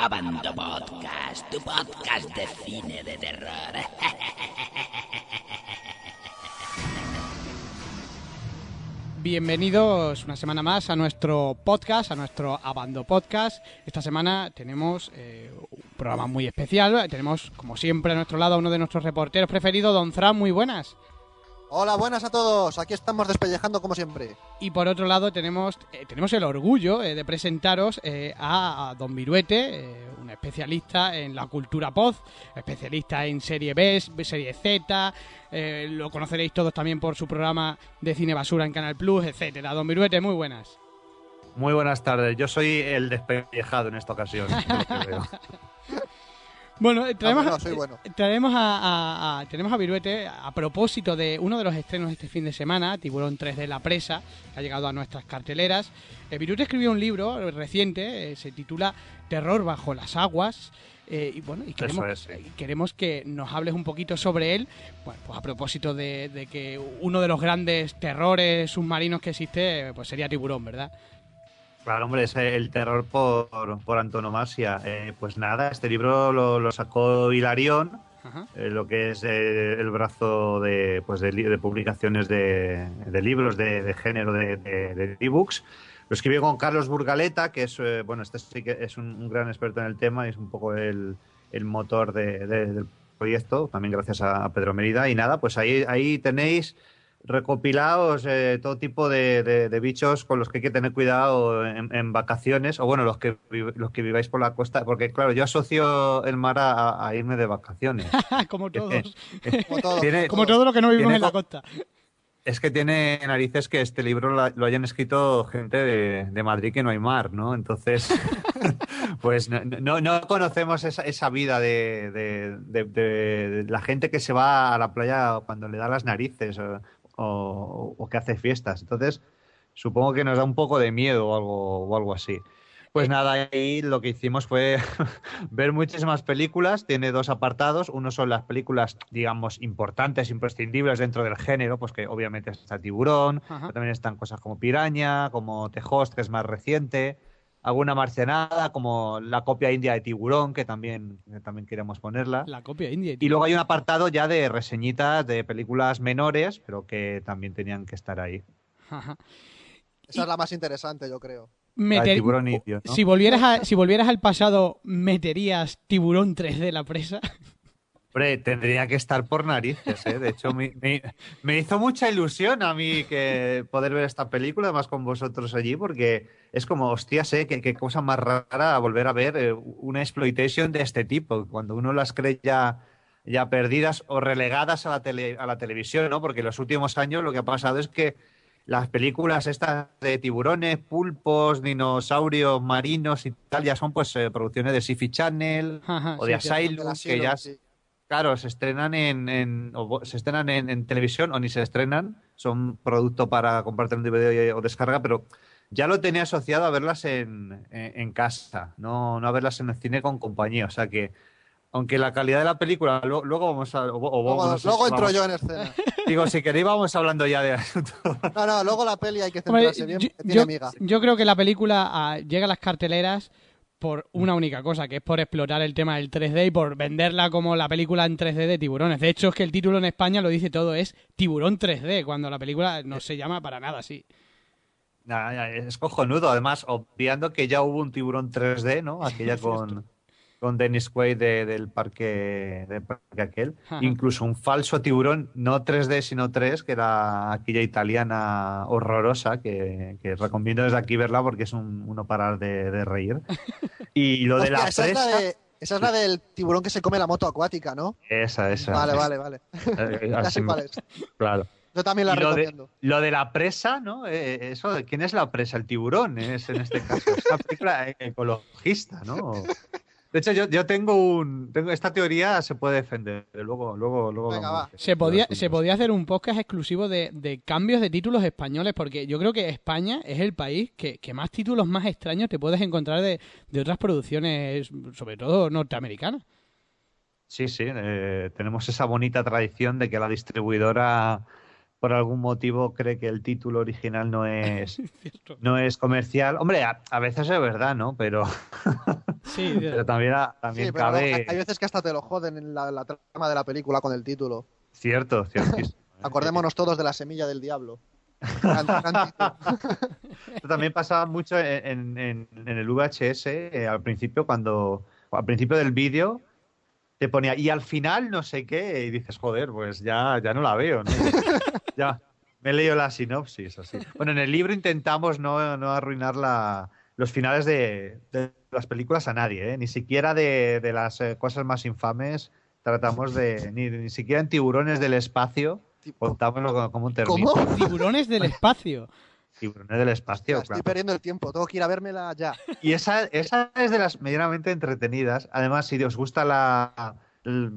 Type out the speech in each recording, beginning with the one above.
Abando Podcast, tu podcast de cine de terror. Bienvenidos una semana más a nuestro podcast, a nuestro Abando Podcast. Esta semana tenemos eh, un programa muy especial. Tenemos, como siempre, a nuestro lado a uno de nuestros reporteros preferidos, Don Fran. Muy buenas. Hola, buenas a todos. Aquí estamos despellejando como siempre. Y por otro lado tenemos, eh, tenemos el orgullo eh, de presentaros eh, a, a Don Viruete, eh, un especialista en la cultura pop, especialista en serie B, serie Z, eh, lo conoceréis todos también por su programa de cine basura en Canal Plus, etcétera. Don Viruete, muy buenas. Muy buenas tardes. Yo soy el despellejado en esta ocasión. Bueno, eh, traemos, bueno, soy bueno. eh, traemos a, a- a- tenemos a Viruete a propósito de uno de los estrenos este fin de semana, Tiburón 3D La Presa, que ha llegado a nuestras carteleras. Eh, Viruete escribió un libro reciente, eh, se titula Terror bajo las aguas. eh, y bueno, y queremos, es, sí. y queremos que nos hables un poquito sobre él. Bueno, pues a propósito de, de que uno de los grandes terrores submarinos que existe, eh, pues sería Tiburón, ¿verdad? Claro, hombre, es el terror por, por antonomasia. Eh, pues nada, este libro lo, lo sacó Hilarión, eh, lo que es eh, el brazo de, pues de, de publicaciones de, de libros de, de género de, ebooks. Lo escribió con Carlos Burgaleta, que es, eh, bueno, este sí que es un, un gran experto en el tema y es un poco el, el motor de- de- del proyecto, también gracias a, a Pedro Merida. Y nada, pues ahí, ahí tenéis recopilados eh, todo tipo de, de- de bichos con los que hay que tener cuidado en, en vacaciones, o bueno, los que, los que viváis por la costa, porque claro, yo asocio el mar a, a irme de vacaciones. como todos. Como todo. Tiene- como todo lo que no vivimos tiene en la co- costa. Es que tiene narices que este libro la- lo hayan escrito gente de, de Madrid que no hay mar, ¿no? Entonces, pues no, no, no conocemos esa, esa vida de, de- de- de la gente que se va a la playa cuando le da las narices o, o- o que hace fiestas. Entonces, supongo que nos da un poco de miedo o algo, o algo así. Pues nada, ahí lo que hicimos fue ver muchísimas películas. Tiene dos apartados. Uno son las películas, digamos, importantes, imprescindibles dentro del género, pues que obviamente está Tiburón, pero también están cosas como Piraña, como The Host, que es más reciente, alguna marcianada, como la copia india de Tiburón, que también, que también queremos ponerla. La copia india. Y luego hay un apartado ya de reseñitas de películas menores, pero que también tenían que estar ahí. Esa es la más interesante, yo creo. Meter- La de tiburón indio, ¿no? si, volvieras a- si volvieras al pasado, ¿meterías tiburón 3D la presa? Hombre, tendría que estar por narices, ¿eh? De hecho, me, me- me hizo mucha ilusión a mí que poder ver esta película, además con vosotros allí, porque es como, hostias, ¿eh? Qué, qué cosa más rara volver a ver eh, una exploitation de este tipo, cuando uno las cree ya, ya perdidas o relegadas a la, tele- a la televisión, ¿no? Porque en los últimos años lo que ha pasado es que las películas estas de tiburones, pulpos, dinosaurios marinos y tal, ya son pues eh, producciones de Sci-Fi Channel Ajá, o de sí. Asylum, que Asylum, ya sí. Claro, se estrenan en, en- o se estrenan en, en televisión o ni se estrenan, son producto para comprarte un DVD o descarga, pero ya lo tenía asociado a verlas en, en- en casa, no, no a verlas en el cine con compañía. O sea que, aunque la calidad de la película, lo- luego vamos a. o- o Luego, sé luego si entro vamos- yo en escena. Digo, si queréis, vamos hablando ya de asunto. No, no, luego la peli hay que Hombre, centrarse bien, yo, tiene yo- amiga. yo creo que la película ah, llega a las carteleras por una única cosa, que es por explotar el tema del 3D y por venderla como la película en 3D de tiburones. De hecho, es que el título en España lo dice todo, es Tiburón 3D, cuando la película no se llama para nada así. Es cojonudo, además, obviando que ya hubo un tiburón 3D, ¿no? Aquella con, con Dennis Quaid de- del parque del parque aquel. Ajá. Incluso un falso tiburón, no 3D, sino 3, que era aquella italiana horrorosa, que, que recomiendo desde aquí verla porque es un, uno parar de, de reír. Y lo de la esa, es la presa... de, esa es la del tiburón que se come la moto acuática, ¿no? Esa, esa. Vale, esa. vale, vale. Eh, Ya así sé me- cuál es. Claro. Yo también la Y lo de, recomiendo. lo de la presa, ¿no? Eh, eso, de ¿quién es la presa? El tiburón es en este caso. Es una película ecologista, ¿no? De hecho, yo, yo tengo un. Tengo, esta teoría se puede defender. Luego, luego, luego. Venga, va. Se podía, se podía hacer un podcast exclusivo de, de cambios de títulos españoles, porque yo creo que España es el país que, que más títulos más extraños te puedes encontrar de, de otras producciones, sobre todo norteamericanas. Sí, sí. eh, tenemos esa bonita tradición de que la distribuidora, por algún motivo, cree que el título original no es, Cierto. no es comercial. Hombre, a, a veces es verdad, ¿no? Pero. Sí, Pero también, a- Sí, también pero cabe... hay, veces que hasta te lo joden en la, la trama de la película con el título. Cierto, ciertísimo. Acordémonos todos de la semilla del diablo. Esto también pasaba mucho en, en- en el VHS eh, al principio, cuando al principio del vídeo te ponía y al final no sé qué y dices, joder, pues ya, ya no la veo, ¿no? ya me he leído la sinopsis, así. Bueno, en el libro intentamos no, no arruinar la- los finales de, de las películas a nadie, ¿eh? ni siquiera de, de las eh, cosas más infames tratamos de, ni, ni siquiera en tiburones del espacio contámoslo como, como un término. ¿Cómo? Tiburones del espacio. Tiburones del espacio, Ya, claro. Estoy perdiendo el tiempo, tengo que ir a vérmela ya. Y esa, esa es de las medianamente entretenidas. Además, si os gusta la,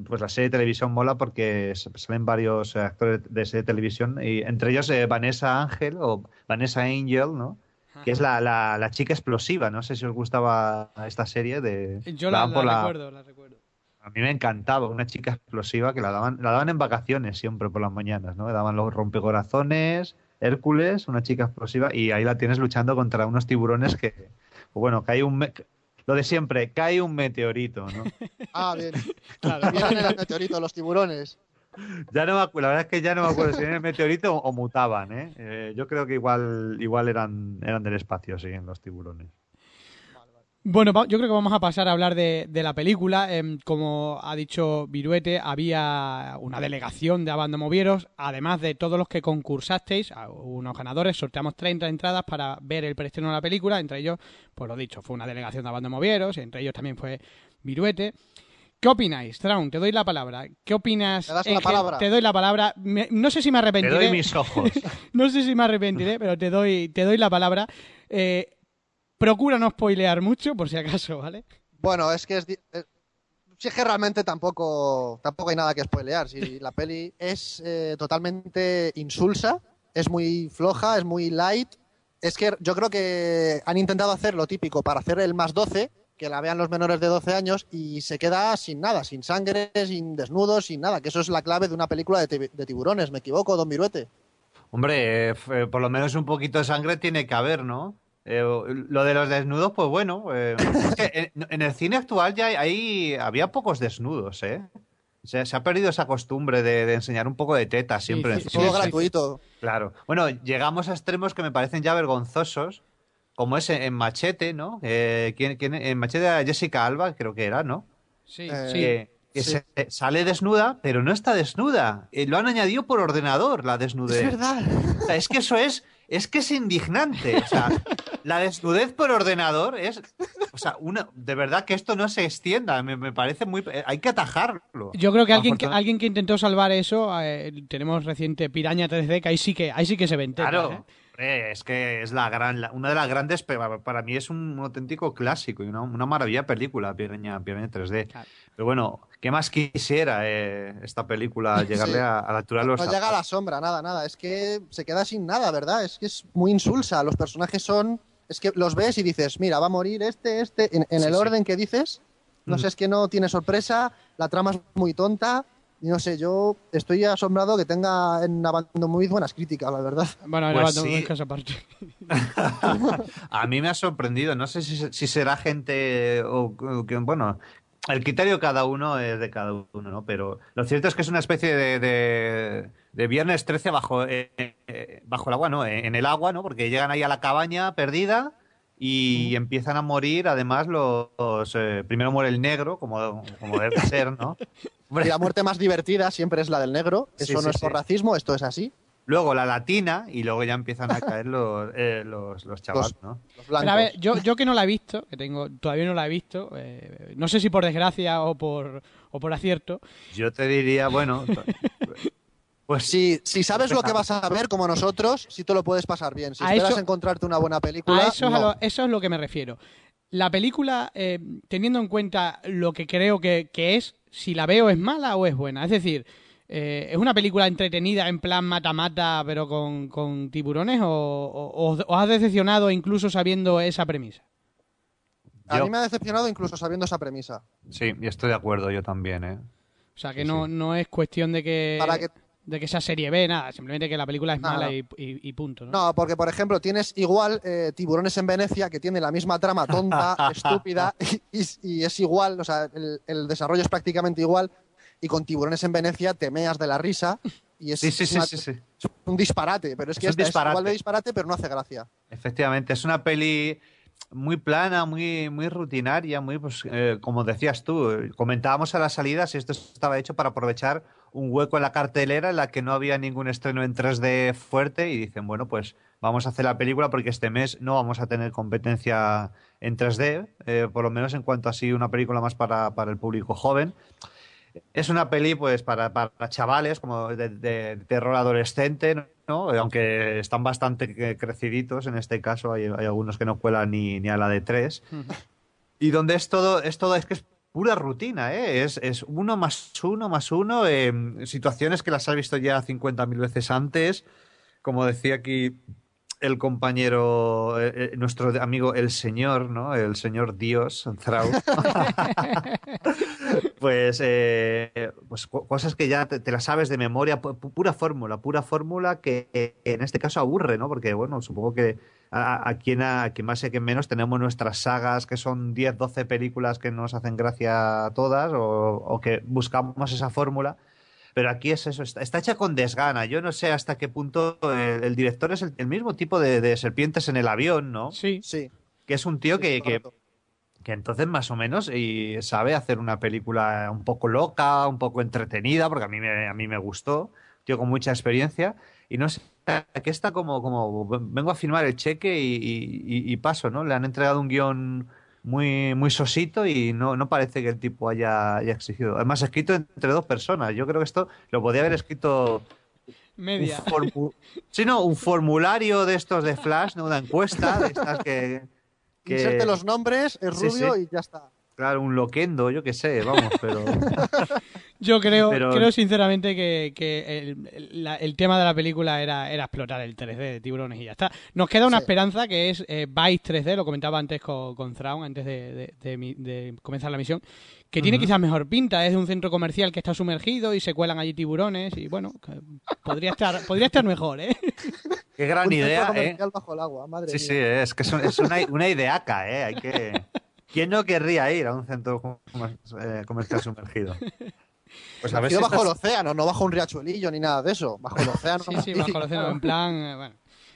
pues la serie de televisión, mola porque salen varios eh, actores de serie de televisión, y entre ellos eh, Vanessa Ángel o Vanessa Angel, ¿no? Que es la, la, la chica explosiva. No sé si os gustaba esta serie de. Yo la, recuerdo, la recuerdo. A mí me encantaba una chica explosiva que la daban, la daban en vacaciones siempre por las mañanas, ¿no? Daban los rompecorazones, Hércules, una chica explosiva, y ahí la tienes luchando contra unos tiburones que, bueno, cae un... me- Lo de siempre, cae un meteorito, ¿no? Ah, bien. Claro. Vienen en el meteorito los tiburones. Ya no me la verdad es que ya no me acuerdo si eran el meteorito o, o mutaban, ¿eh? Eh, Yo creo que igual, igual eran, eran del espacio, sí, en los tiburones. Bueno, yo creo que vamos a pasar a hablar de, de la película. Em, como ha dicho Viruete, había una delegación de Abandomovieros, además de todos los que concursasteis, a unos ganadores, sorteamos 30 entradas para ver el preestreno de la película, entre ellos, pues lo dicho, fue una delegación de Abandomovieros, entre ellos también fue Viruete. ¿Qué opináis, Traun? Te doy la palabra. ¿Qué opinas? ¿Me das la palabra? Te doy la palabra. Me- no sé si me Te arrepentiré. doy mis ojos. No sé si me arrepentiré, pero te doy, te doy la palabra. Eh, procura no spoilear mucho, por si acaso, ¿vale? Bueno, es que es. eh, Si es que realmente tampoco, tampoco hay nada que spoilear. Si la peli es eh, totalmente insulsa, es muy floja, es muy light. Es que yo creo que han intentado hacer lo típico para hacer el más 12, que la vean los menores de 12 años y se queda sin nada, sin sangre, sin desnudos, sin nada. Que eso es la clave de una película de, ti- de tiburones. ¿Me equivoco, don Viruete? Hombre, eh, por lo menos un poquito de sangre tiene que haber, ¿no? Eh, lo de los desnudos, pues bueno, eh, es que en, en el cine actual ya hay, había pocos desnudos, ¿eh? Se, se ha perdido esa costumbre de, de enseñar un poco de teta siempre. en sí, el sí, Todo cine. gratuito. Claro. Bueno, llegamos a extremos que me parecen ya vergonzosos, como es en, en Machete, ¿no? Eh, ¿quién- quién- en Machete era Jessica Alba, creo que era, ¿no? Sí, Eh, sí. que, que sí. se- sale desnuda, pero no está desnuda. Eh, lo han añadido por ordenador, la desnudez. Es verdad. O sea, es que eso es, es que es indignante. O sea, la desnudez por ordenador es, o sea, una, de verdad que esto no se extienda. Me, me parece muy, eh, hay que atajarlo. Yo creo que alguien que, alguien que intentó salvar eso, eh, tenemos reciente Piraña 3D, que ahí sí que, ahí sí que se ven tetas, Claro. ¿eh? Es que es la gran, la- una de las grandes, para mí es un auténtico clásico y una, una maravilla película, Piraña, Piraña 3D. Claro. Pero bueno, ¿qué más quisiera eh, esta película llegarle Sí. a, a la altura de los No llega a la sombra, nada, nada. Es que se queda sin nada, ¿verdad? Es que es muy insulsa. Los personajes son. Es que los ves y dices, mira, va a morir este, este. En, en Sí, el sí. orden que dices, no Mm. sé, es que no tiene sorpresa, la trama es muy tonta. Y no sé, yo estoy asombrado que tenga en Abandon muy buenas críticas, la verdad. Bueno, Pues no, sí. es aparte. A mí me ha sorprendido. No sé si, si será gente o o que, bueno, el criterio de cada uno es de cada uno, ¿no? Pero lo cierto es que es una especie de, de, de viernes 13 bajo, eh, eh, bajo el agua, ¿no? En el agua, ¿no? Porque llegan ahí a la cabaña perdida y empiezan a morir, además, los... eh, primero muere el negro, como, como debe ser, ¿no? Y la muerte más divertida siempre es la del negro. Eso Sí, no sí, es por sí. racismo, esto es así. Luego la latina y luego ya empiezan a caer los, eh, los, los chavales, ¿no? Los blancos. Pero a ver, yo, yo que no la he visto, que tengo, todavía no la he visto, eh, no sé si por desgracia o por, o por acierto, Yo te diría, bueno, pues Si, si sabes lo que vas a ver, como nosotros, sí te lo puedes pasar bien. Si A esperas eso- encontrarte una buena película, A eso, a lo, eso es lo que me refiero. La película, eh, teniendo en cuenta lo que creo que, que es, si la veo es mala o es buena. Es decir, eh, ¿es una película entretenida en plan mata-mata pero con, con tiburones o, o, o has decepcionado incluso sabiendo esa premisa? A Yo- mí me ha decepcionado incluso sabiendo esa premisa. sí, y estoy de acuerdo yo también, ¿eh? O sea, que Sí, no, sí. no es cuestión de que... Para que, de que sea serie B, nada, simplemente que la película es No, mala no. Y, y- y punto, ¿no? No, porque por ejemplo tienes igual eh, Tiburones en Venecia que tiene la misma trama tonta, estúpida y, y- y es igual, o sea, el, el desarrollo es prácticamente igual y con Tiburones en Venecia te meas de la risa y es, Sí, sí, es sí, una- sí, sí. es un disparate, pero es que esta es igual de disparate pero no hace gracia. Efectivamente, es una peli muy plana, muy, muy rutinaria, muy, pues, eh, como decías tú, comentábamos a la salida si esto estaba hecho para aprovechar un hueco en la cartelera en la que no había ningún estreno en 3D fuerte y dicen, bueno, pues vamos a hacer la película porque este mes no vamos a tener competencia en 3D, eh, por lo menos en cuanto a así una película más para, para el público joven. Es una peli, pues, para, para chavales, como de, de terror adolescente, ¿no? Aunque están bastante creciditos, en este caso hay, hay algunos que no cuelan ni, ni a la de tres. Y donde es todo, es todo, es que es pura rutina, ¿eh? Es, es uno más uno más uno, eh, situaciones que las has visto ya 50.000 veces antes. Como decía aquí el compañero, eh, eh, nuestro amigo el señor, ¿no? El señor Dios, Zrau. pues, eh, pues cosas que ya te, te las sabes de memoria, pu- pu- pura fórmula, pura fórmula que en este caso aburre, ¿no? Porque, bueno, supongo que a, a quien, a quien más y a quien menos tenemos nuestras sagas que son 10, 12 películas que nos hacen gracia todas o, o que buscamos esa fórmula. Pero aquí es eso, está, está hecha con desgana. Yo no sé hasta qué punto el, el director es el, el mismo tipo de, de serpientes en el avión, ¿no? Sí, Sí. Que es un tío sí, que. Que entonces más o menos y sabe hacer una película un poco loca, un poco entretenida, porque a mí me, a mí me gustó, tío con mucha experiencia, y no sé, aquí está como, como vengo a firmar el cheque y, y- y- paso, ¿no? Le han entregado un guion muy, muy sosito y no, no parece que el tipo haya, haya exigido. Además, escrito entre dos personas. Yo creo que esto lo podía haber escrito un, media. formu- sí, no, un formulario de estos de Flash, ¿no? una encuesta de estas que... que- Inserte los nombres, es Sí, rubio sí. y ya está. Claro, un loquendo, yo qué sé, vamos, pero... Yo creo, Pero- creo sinceramente que, que el, el- la- el tema de la película era, era explotar el 3D de tiburones y ya está. Nos queda una Sí. esperanza que es eh, Vice 3D, lo comentaba antes con, con Thrawn, antes de, de- de mi- de comenzar la misión, que tiene quizás mejor pinta, es de un centro comercial que está sumergido y se cuelan allí tiburones y bueno, podría estar, podría estar mejor, ¿eh? Qué gran Un idea, ¿eh? bajo el agua, madre Sí, mía. sí, es que es, un- es una, una ideaca, ¿eh? Hay que... ¿Quién no querría ir a un centro eh, comercial sumergido? Pues a ver si bajo el estas- océano, no bajo un riachuelillo ni nada de eso. Bajo el océano. Sí, sí, bajo el océano, en plan, eh, bueno.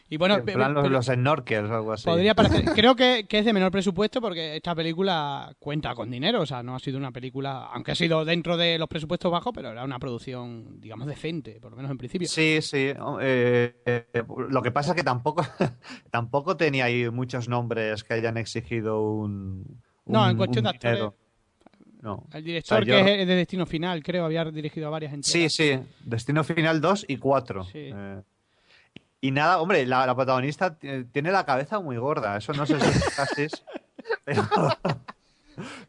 Y bueno, en plan los, los snorkels o algo así. Podría parecer. Creo que, que es de menor presupuesto porque esta película cuenta con dinero. O sea, no ha sido una película, aunque ha sido dentro de los presupuestos bajos, pero era una producción, digamos, decente, por lo menos en principio. Sí, sí. eh, eh, lo que pasa es que tampoco, tampoco tenía ahí muchos nombres que hayan exigido un. No, un- en cuestión de actores. No. El director, O sea, yo- que es de Destino Final, creo, había dirigido a varias Sí, entregas. sí. Destino Final 2 y 4. Sí. Eh, y nada, hombre, la, la protagonista t- tiene la cabeza muy gorda. Eso no sé si es pero,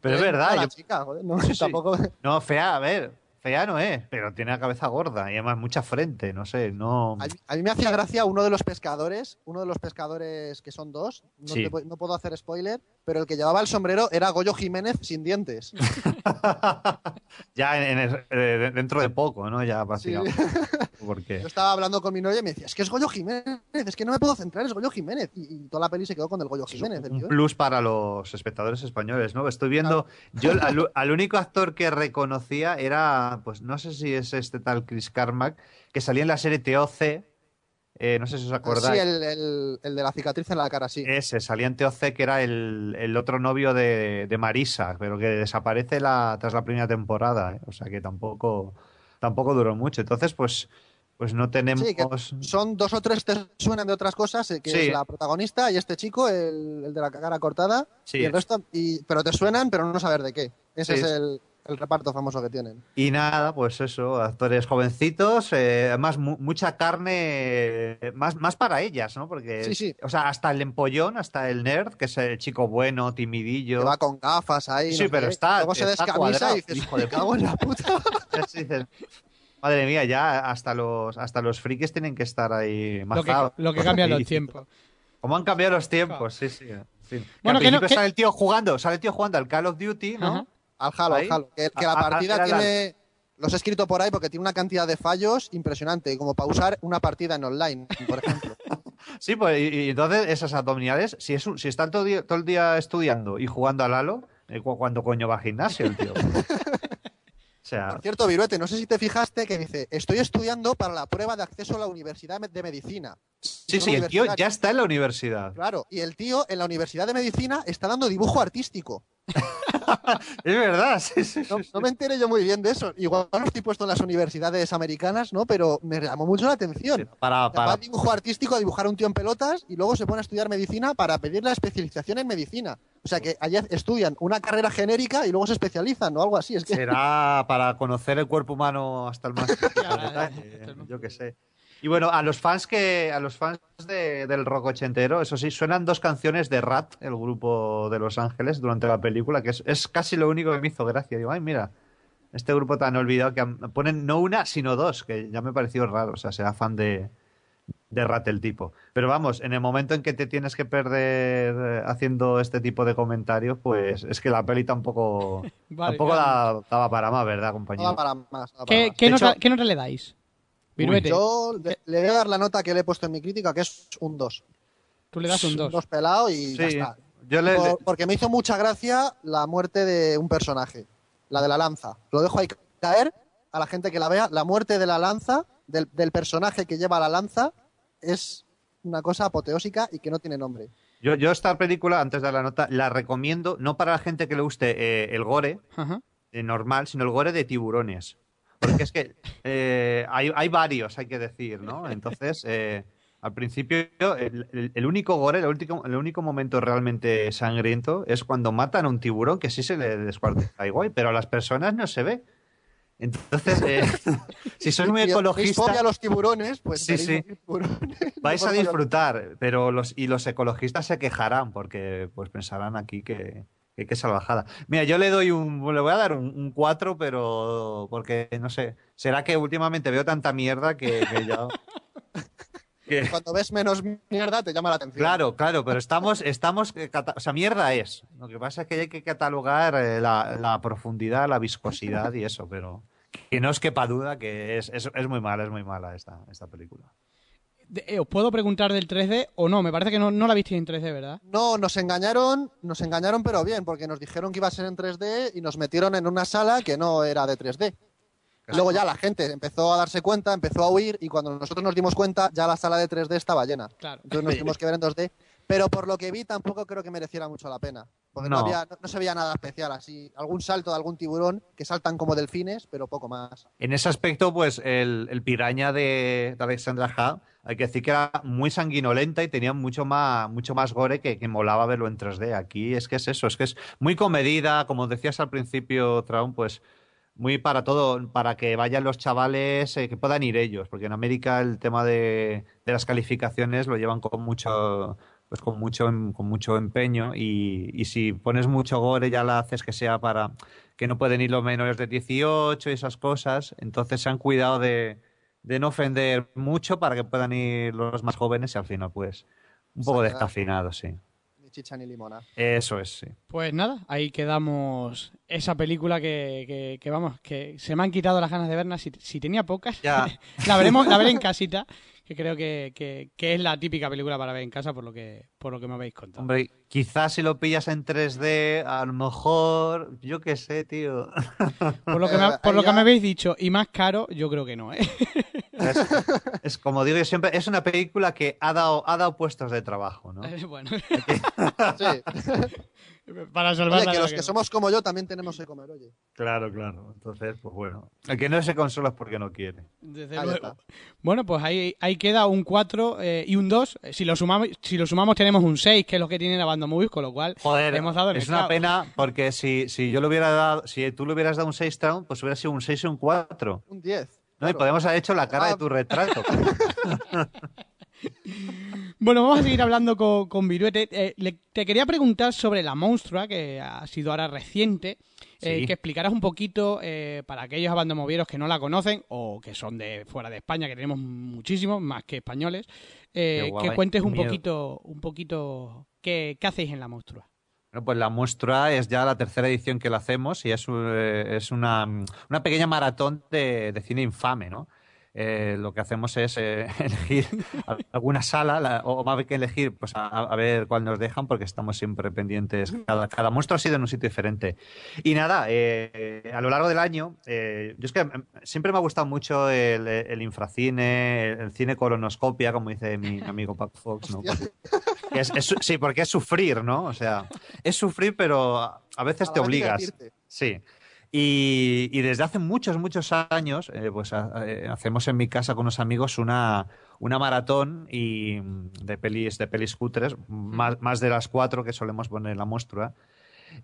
pero es verdad. La yo- chica, joder, no, Sí, tampoco. no, fea, a ver, fea no es, pero tiene la cabeza gorda y además mucha frente, no sé, no. A mí, a mí me hacía gracia uno de los pescadores, uno de los pescadores que son dos, no, Sí. te pu- no puedo hacer spoiler, pero el que llevaba el sombrero era Goyo Jiménez sin dientes. ya en- en el- eh, dentro de poco, ¿no? Ya Sí. Porque Yo estaba hablando con mi novia y me decía, es que es Goyo Jiménez, es que no me puedo centrar, es Goyo Jiménez. Y, y toda la peli se quedó con el Goyo Jiménez. el un tío. plus para los espectadores españoles, ¿no? Estoy viendo, yo al, al único actor que reconocía era, pues no sé si es este tal Chris Carmack, que salía en la serie TOC, eh, no sé si os acordáis. Sí, el, el- el de la cicatriz en la cara, sí. Ese, salía en TOC, que era el, el otro novio de, de Marisa, pero que desaparece la, tras la primera temporada, ¿eh? o sea que tampoco, tampoco duró mucho. Entonces, pues, pues no tenemos... Sí, que son dos o tres te suenan de otras cosas, eh, que Sí. es la protagonista y este chico, el, el de la cara cortada, Sí. y el resto, y, pero te suenan, pero no saber de qué. Ese es el, el reparto famoso que tienen. Y nada, pues eso, actores jovencitos, eh, además mu- mucha carne, eh, más, más para ellas, ¿no? Porque, Sí, sí. o sea, hasta el empollón, hasta el nerd, que es el chico bueno, timidillo. Que va con gafas ahí. Sí, no pero está- Luego se descamisa cuadrado, y dices, hijo de cago en la puta. Dices, Madre mía, ya hasta los, hasta los frikis tienen que estar ahí Lo que, mazados. lo que cambian los tiempos. ¿Cómo han cambiado los tiempos? Sí, sí. Que Bueno, que no- principio que- sale el tío jugando, sale el tío jugando al Call of Duty, ¿no? Ajá. Al jalo, al Ahí. jalo. Que, que A- la a- partida la- tiene, Los he escrito por ahí porque tiene una cantidad de fallos impresionante, como para usar una partida en online, por ejemplo. Sí, pues y, y entonces esas abdominales, si, es un- si están todo, día- todo el día estudiando y jugando al halo, eh, cu- ¿cuándo coño va al gimnasio el tío? sea, Por cierto, Viruete, no sé si te fijaste que dice, estoy estudiando para la prueba de acceso a la Universidad de Medicina. sí, sí, el tío ya está en la universidad. Claro, y el tío en la Universidad de Medicina está dando dibujo artístico. Es verdad, sí, sí, No, me enteré yo muy bien de eso. Igual no estoy puesto en las universidades americanas, ¿no? Pero me llamó mucho la atención. Para, Va para, a dibujo artístico a dibujar a un tío en pelotas y luego se pone a estudiar medicina para pedir la especialización en medicina. O sea que allá estudian una carrera genérica y luego se especializan o algo así. Es que será para conocer el cuerpo humano hasta el más hasta el más- yo qué sé. Y bueno, a los fans que a los fans de- del rock ochentero, eso sí, suenan dos canciones de Rat, el grupo de Los Ángeles, durante la película, que es, es casi lo único que me hizo gracia. Digo, ay, mira, este grupo tan olvidado que ponen no una, sino dos, que ya me pareció raro. O sea, será fan de, de Rat el tipo. Pero vamos, en el momento en que te tienes que perder eh, haciendo este tipo de comentarios, pues es que la peli tampoco, Vale, tampoco claro. da- daba para más, ¿verdad, compañero? da para más. para ¿Qué, más. qué nota, hecho- qué nota le dais? Viruete, Yo le, le voy a dar la nota que le he puesto en mi crítica, que es un 2. tú le das un 2. Un 2 pelado y ya está. yo le, Por- porque me hizo mucha gracia la muerte de un personaje, la de la lanza. Lo dejo ahí caer a la gente que la vea. La muerte de la lanza, del, del personaje que lleva la lanza, es una cosa apoteósica y que no tiene nombre. yo, yo esta película, antes de la nota, la recomiendo no para la gente que le guste eh, el gore eh, normal, sino el gore de tiburones. Porque es que eh, hay, hay varios, hay que decir, ¿no? Entonces, eh, al principio, el, único gore, el último, el único momento realmente sangriento es cuando matan a un tiburón, que sí se le descuartiza igual, pero a las personas no se ve. Entonces, eh, si sois muy Si tenéis fobia a los tiburones, pues Sí, sí. tiburones. vais a disfrutar, pero los y los ecologistas se quejarán porque pues pensarán aquí que que qué salvajada. Mira, yo le doy un le voy a dar un 4, pero porque no sé, será que últimamente veo tanta mierda que, que ya que- Cuando ves menos mierda te llama la atención. Claro, claro, pero estamos, estamos, eh, o sea, mierda es. Lo que pasa es que hay que catalogar eh, la, la profundidad, la viscosidad y eso, pero que no os quepa duda que es, es, es muy mala, es muy mala esta, esta película. Eh, ¿Os puedo preguntar del 3D o no? Me parece que no, no la visteis en 3D, ¿verdad? No, nos engañaron, nos engañaron pero bien, porque nos dijeron que iba a ser en 3D y nos metieron en una sala que no era de 3D. Luego ya la gente empezó a darse cuenta, empezó a huir y cuando nosotros nos dimos cuenta ya la sala de 3D estaba llena. Claro. Entonces nos tuvimos que ver en 2D. Pero por lo que vi tampoco creo que mereciera mucho la pena. Porque no, No. había, no, no se veía nada especial así. Algún salto de algún tiburón que saltan como delfines, pero poco más. En ese aspecto, pues el, el piraña de, de Alexandra Ha, hay que decir que era muy sanguinolenta y tenía mucho más, mucho más gore que, que molaba verlo en 3D. Aquí es que es eso, es que es muy comedida, como decías al principio, Traum, pues muy para todo, para que vayan los chavales, eh, que puedan ir ellos, porque en América el tema de, de las calificaciones lo llevan con mucho pues con mucho em- con mucho empeño y, y si pones mucho gore ya la haces que sea para que no pueden ir los menores de 18 y esas cosas, entonces se han cuidado de, de no ofender mucho para que puedan ir los más jóvenes y al final pues un poco Sacar. descafinado, sí. Ni chicha ni limona. Eso es, sí. Pues nada, ahí quedamos esa película que, que- que, vamos, que se me han quitado las ganas de verla. Si, si tenía pocas, Ya. la veremos, la veré en casita, que creo que, que- que es la típica película para ver en casa por lo que, por lo que me habéis contado. Hombre, quizás si lo pillas en 3D, a lo mejor, yo qué sé, tío. Por lo que me, Eh, por lo que me habéis dicho, y más caro, yo creo que no, ¿eh? Es, es como digo yo siempre, es una película que ha dado, ha dado puestos de trabajo, ¿no? bueno, Sí. Para salvar Oye, la que los que que somos como yo también tenemos que comer, oye. Claro, claro. Entonces, pues bueno. El que no se consola es porque no quiere. Desde Ahí luego. está. Bueno, pues ahí, ahí queda un 4 eh, y un 2. Si lo sumamos, si lo sumamos tenemos un 6, que es lo que tiene la banda Movies, con lo cual Joder, hemos dado el es una pena porque si, si yo le hubiera dado, si tú le hubieras dado un 6 round, pues hubiera sido un 6 y un 4. Un 10. ¿no? Y claro. podemos haber hecho la cara Ah. de tu retrato. Bueno, vamos a seguir hablando con, con Viruete. Eh, le- te quería preguntar sobre La Monstrua, que ha sido ahora reciente, eh, Sí. que explicaras un poquito eh, para aquellos abandomovieros que no la conocen o que son de fuera de España, que tenemos muchísimos, más que españoles, guay, que cuentes un miedo. poquito, un poquito qué, qué hacéis en La Monstrua. Bueno, pues la muestra es ya la tercera edición que la hacemos y es, es una, una pequeña maratón de, de cine infame, ¿no? Eh, lo que hacemos es eh, elegir alguna sala, la- o más que elegir, pues a, a ver cuál nos dejan, porque estamos siempre pendientes. Cada, cada monstruo ha sido en un sitio diferente. Y nada, eh, a lo largo del año, eh, yo es que mm, siempre me ha gustado mucho el, el infracine, el, el cine colonoscopia, como dice mi amigo Pac Fox, ¿no? Es- es- sí, porque es sufrir, ¿no? O sea, es sufrir, pero a veces A te obligas. Sí. Y, y desde hace muchos, muchos años, eh, pues ha- eh, hacemos en mi casa con unos amigos una, una maratón y, mm, de pelis, de pelis cutres, más, más de las cuatro que solemos poner en la muestra.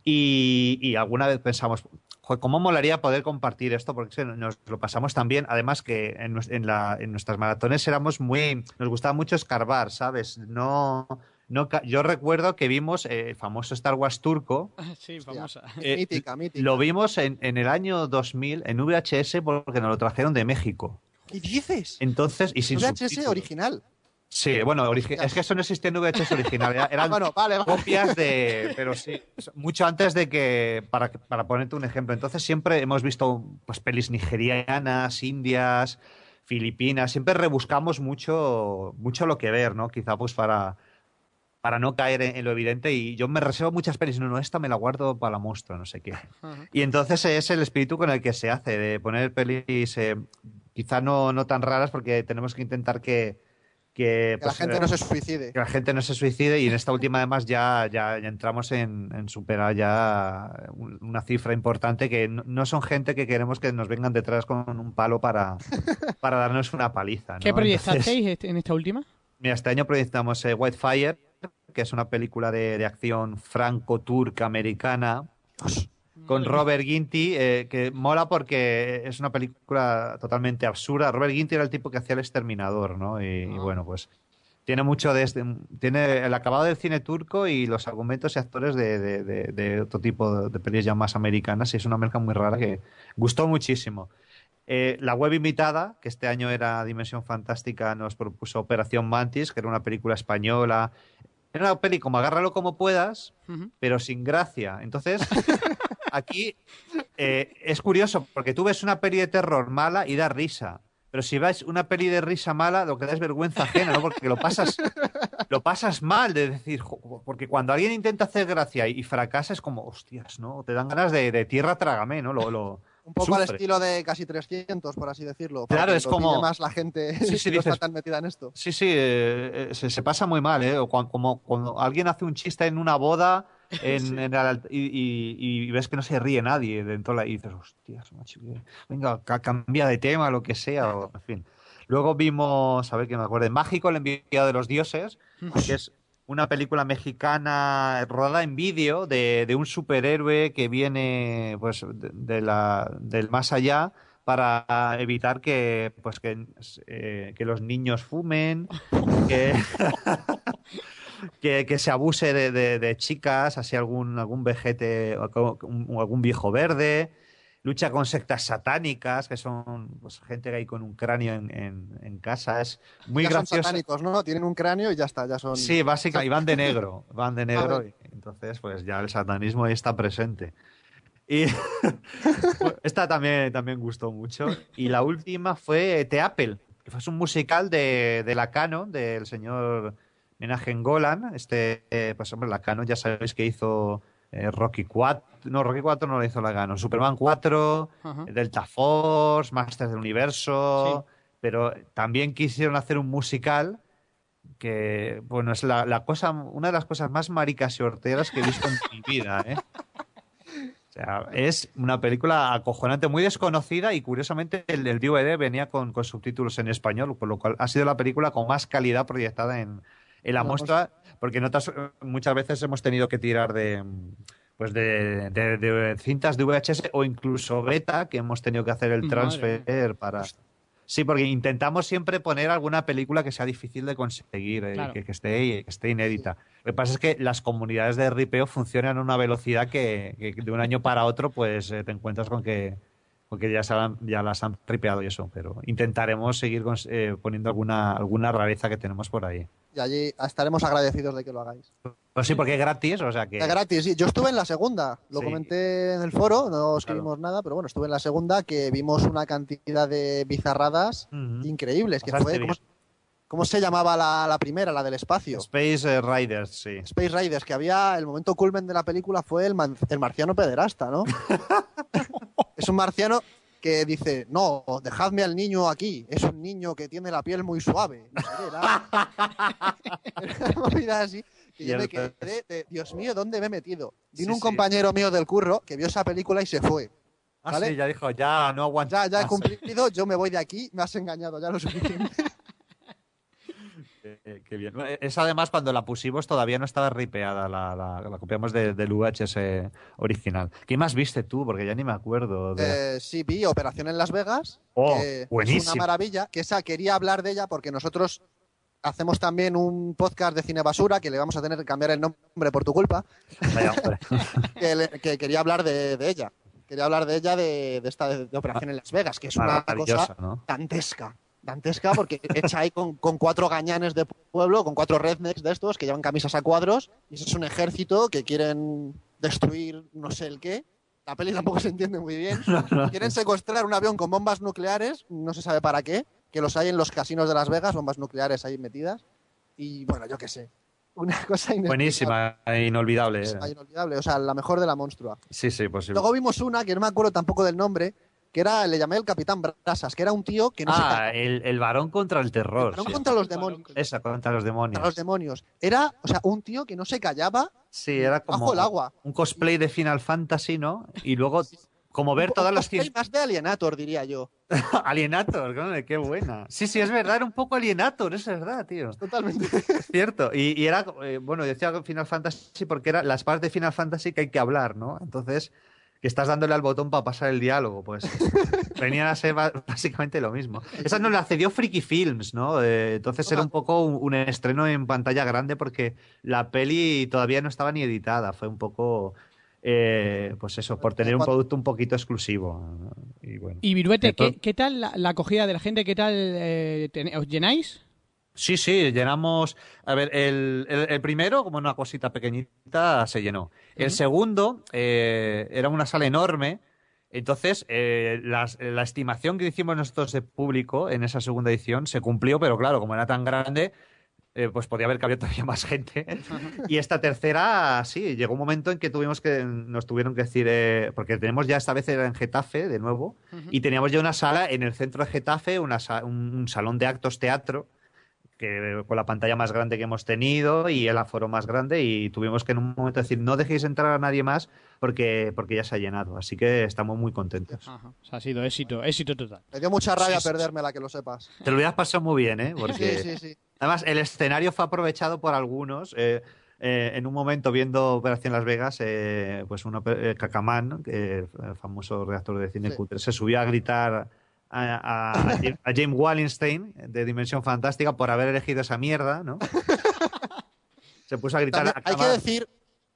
Y, y alguna vez pensamos, "Joder, ¿cómo molaría poder compartir esto? Porque nos lo pasamos tan bien. Además que en, en la- en nuestras maratones éramos muy... Nos gustaba mucho escarbar, ¿sabes? No... no yo recuerdo que vimos eh, el famoso Star Wars turco, Sí, Hostia. vamos a... eh, mítica, mítica. lo vimos en, en el año 2000 en VHS porque nos lo trajeron de México. ¿Qué dices? Entonces, y sin VHS subtítulos. original. Sí, bueno, es que eso no existía en VHS original. era- Eran Bueno, vale, vale. copias de. Pero sí, mucho antes de que. Para, para ponerte un ejemplo. Entonces, siempre hemos visto pues, pelis nigerianas, indias, filipinas. Siempre rebuscamos mucho, mucho lo que ver, ¿no? Quizá pues para. Para no caer en, en lo evidente, y yo me reservo muchas pelis, no, no, esta me la guardo para la muestra, no sé qué. Ajá. Y entonces es el espíritu con el que se hace, de poner pelis eh, quizá no, no tan raras, porque tenemos que intentar que, que, Que la pues, gente eh, no se suicide. que la gente no se suicide y en esta última además ya, ya, ya entramos en, en superar ya un- una cifra importante que no, no son gente que queremos que nos vengan detrás con un palo para, para darnos una paliza. ¿no? ¿Qué Entonces, proyectasteis este- en esta última? Mira, este año proyectamos eh, Whitefire, que es una película de, de acción franco-turca americana con Robert Ginty, eh, que mola porque es una película totalmente absurda. Robert Ginty era el tipo que hacía El Exterminador, ¿no? Y, y bueno, pues tiene mucho de este, tiene el acabado del cine turco y los argumentos y actores de, de- de- de otro tipo de, de pelis ya más americanas y es una mezcla muy rara que gustó muchísimo. Eh, la web invitada, que este año era Dimensión Fantástica, nos propuso Operación Mantis, que era una película española. Era una peli como agárralo como puedas, pero sin gracia. Entonces, aquí eh, es curioso, porque tú ves una peli de terror mala y da risa. Pero si ves una peli de risa mala, lo que da es vergüenza ajena, ¿no? Porque lo pasas, lo pasas mal de decir, porque cuando alguien intenta hacer gracia y, y fracasa es como, hostias, ¿no? Te dan ganas de, de tierra trágame, ¿no? Lo, lo Un poco al estilo de casi 300, por así decirlo. Claro, es como- más la gente Sí, no está tan metida en esto. Sí, sí, eh, eh, se, se pasa muy mal, ¿eh? O cuan- como cuando alguien hace un chiste en una boda en, en el alt- y, y- y ves que no se ríe nadie dentro de la, y dices, hostias, macho, venga, ca- cambia de tema, lo que sea, o, en fin. Luego vimos, a ver que me acuerde, Mágico, el enviado de los dioses, que es una película mexicana rodada en vídeo de, un superhéroe que viene pues de, la, del más allá para evitar que pues que, eh, que los niños fumen, que, que, se abuse de, chicas, así algún, algún vejete o algún viejo verde. Lucha con sectas satánicas, que son pues, gente que hay con un cráneo en, en- en casa. Es muy ya son gracioso. satánicos, ¿no? Tienen un cráneo y ya está, ya son... Sí, básicamente, y van de negro, van de negro, ver. y entonces pues ya el satanismo ahí está presente. Y pues, esta también, también gustó mucho. Y la última fue The Apple, que fue un musical de, de Lacano, del señor Menagen Golan. Este, eh, pues hombre, Lacano ya sabéis que hizo eh, Rocky 4, no, Rocky 4 no lo hizo Lacano, Superman 4, Ajá. Delta Force, Masters del Universo, pero también quisieron hacer un musical que, bueno, es la, la cosa, una de las cosas más maricas y horteras que he visto en mi vida, ¿eh? O sea, es una película acojonante, muy desconocida y curiosamente el, el DVD venía con, con subtítulos en español, por lo cual ha sido la película con más calidad proyectada en, en la muestra, porque muchas veces hemos tenido que tirar de pues de, de- de cintas de VHS o incluso beta que hemos tenido que hacer el Madre transfer para sí porque intentamos siempre poner alguna película que sea difícil de conseguir eh, Claro. que, que esté que esté inédita. Lo que pasa es que las comunidades de ripeo funcionan a una velocidad que, que de un año para otro pues eh, te encuentras con que ya, se han- ya las han ripeado y eso pero intentaremos seguir eh, poniendo alguna alguna rareza que tenemos por ahí y allí estaremos agradecidos de que lo hagáis. Pues sí, porque es gratis, o sea que... Es gratis, sí. Yo estuve en la segunda, lo Sí. comenté en el foro, no escribimos nada, pero bueno, estuve en la segunda que vimos una cantidad de bizarradas increíbles. Que Pasaste fue, ¿cómo, se llamaba la, la primera, la del espacio? Space eh, Riders, sí. Space Raiders, que había, el momento culmen de la película fue el, man- el marciano pederasta, ¿no? es un marciano que dice, no, dejadme al niño aquí, es un niño que tiene la piel muy suave. No sé era, así. Que yo me quedé de, Dios mío, ¿dónde me he metido? Vino Sí, un sí. compañero mío del curro que vio esa película y se fue. Ah, ¿Vale? sí, ya dijo, ya no aguanto. Ya, ya he cumplido, yo me voy de aquí, me has engañado ya lo suficiente. Eh, qué bien. Eh, Esa además cuando la pusimos todavía no estaba ripeada, la, la, la copiamos de- del VHS original. ¿Qué más viste tú? Porque ya ni me acuerdo. de- Eh, sí, vi Operación en Las Vegas. Oh, que Es una maravilla. Que esa quería hablar de ella porque nosotros hacemos también un podcast de cine basura que le vamos a tener que cambiar el nombre por tu culpa. Que, le- que quería hablar de, de ella. Quería hablar de ella de, de esta de, Operación en Las Vegas, que es una cosa ¿no? dantesca. Dantesca porque hecha ahí con, con cuatro gañanes de pueblo, con cuatro rednecks de estos que llevan camisas a cuadros. Y eso es un ejército que quieren destruir no sé el qué. La peli tampoco se entiende muy bien. Quieren secuestrar un avión con bombas nucleares, no se sabe para qué, que los hay en los casinos de Las Vegas, bombas nucleares ahí metidas. Y bueno, yo qué sé. Una cosa. Buenísima, e inolvidable. Cosa inolvidable, o sea, la mejor de la monstrua. Sí, sí, posible. Luego vimos una que no me acuerdo tampoco del nombre, que era, le llamé el Capitán Brasas, que era un tío que no se Ah, callaba. el, el varón contra el terror. Varón sí. contra los demonios. Esa, contra los demonios. Contra los demonios. Era, o sea, un tío que no se callaba Sí, era como bajo el agua. un cosplay de Final Fantasy, ¿no? Y luego, como ver Un- todas un las cosplay más de Alienator, diría yo. Alienator, qué buena. Sí, sí, es verdad, era un poco Alienator, es verdad, tío. Totalmente. Es cierto. Y, y era, eh, bueno, decía Final Fantasy porque era las partes de Final Fantasy que hay que hablar, ¿no? Entonces, que estás dándole al botón para pasar el diálogo, pues venían a ser básicamente lo mismo. Esa nos la cedió Freaky Films, ¿no? Eh, entonces era un poco un, un estreno en pantalla grande porque la peli todavía no estaba ni editada, fue un poco... eh, pues eso, por tener un producto un poquito exclusivo. Y bueno. Y Viruete, ¿qué, qué tal la, la acogida de la gente? ¿Qué tal eh, ten- os llenáis? Sí, sí, llenamos. A ver, el, el- el primero, como una cosita pequeñita, se llenó. El segundo eh, era una sala enorme. Entonces, eh, las- la estimación que hicimos nosotros de público en esa segunda edición se cumplió, pero claro, como era tan grande, eh, pues podía haber cabido todavía más gente. Y esta tercera, sí, llegó un momento en que tuvimos que, nos tuvieron que decir, eh, porque tenemos ya esta vez era en Getafe, de nuevo, y teníamos ya una sala en el centro de Getafe, una un salón de actos teatro, que con la pantalla más grande que hemos tenido y el aforo más grande, y tuvimos que en un momento decir, no dejéis entrar a nadie más porque, porque ya se ha llenado. Así que estamos muy contentos. Ajá. O sea, ha sido éxito, éxito total. Me dio mucha rabia Sí, sí, perdérmela, que lo sepas. Te lo hubieras pasado muy bien, ¿eh? Porque... Sí, sí, sí. Además, el escenario fue aprovechado por algunos. eh, eh, en un momento, viendo Operación Las Vegas, eh, pues uno, eh, Cacamán, el famoso redactor de cine Sí. cutre, se subió a gritar a, a- a James Wallenstein de Dimensión Fantástica por haber elegido esa mierda, ¿no? Se puso a gritar También hay que decir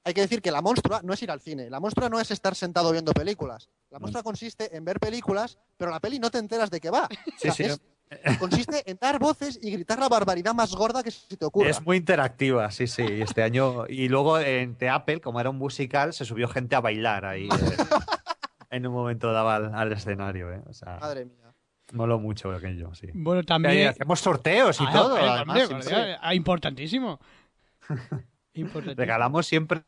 hay que decir que la monstrua no es ir al cine. La monstrua no es estar sentado viendo películas. La monstrua consiste en ver películas, pero la peli no te enteras de qué va. O Sí, sea, sí. es- consiste en dar voces y gritar la barbaridad más gorda que se te ocurra. Es muy interactiva, sí, sí. Este año. Y luego en The Apple, como era un musical, se subió gente a bailar ahí. eh, en un momento daba al, al escenario, ¿eh? O sea, Madre mía. Moló mucho aquello, sí. Bueno, Y también... hacemos sorteos y Ah, todo. además, ah, importantísimo. Importantísimo. Regalamos siempre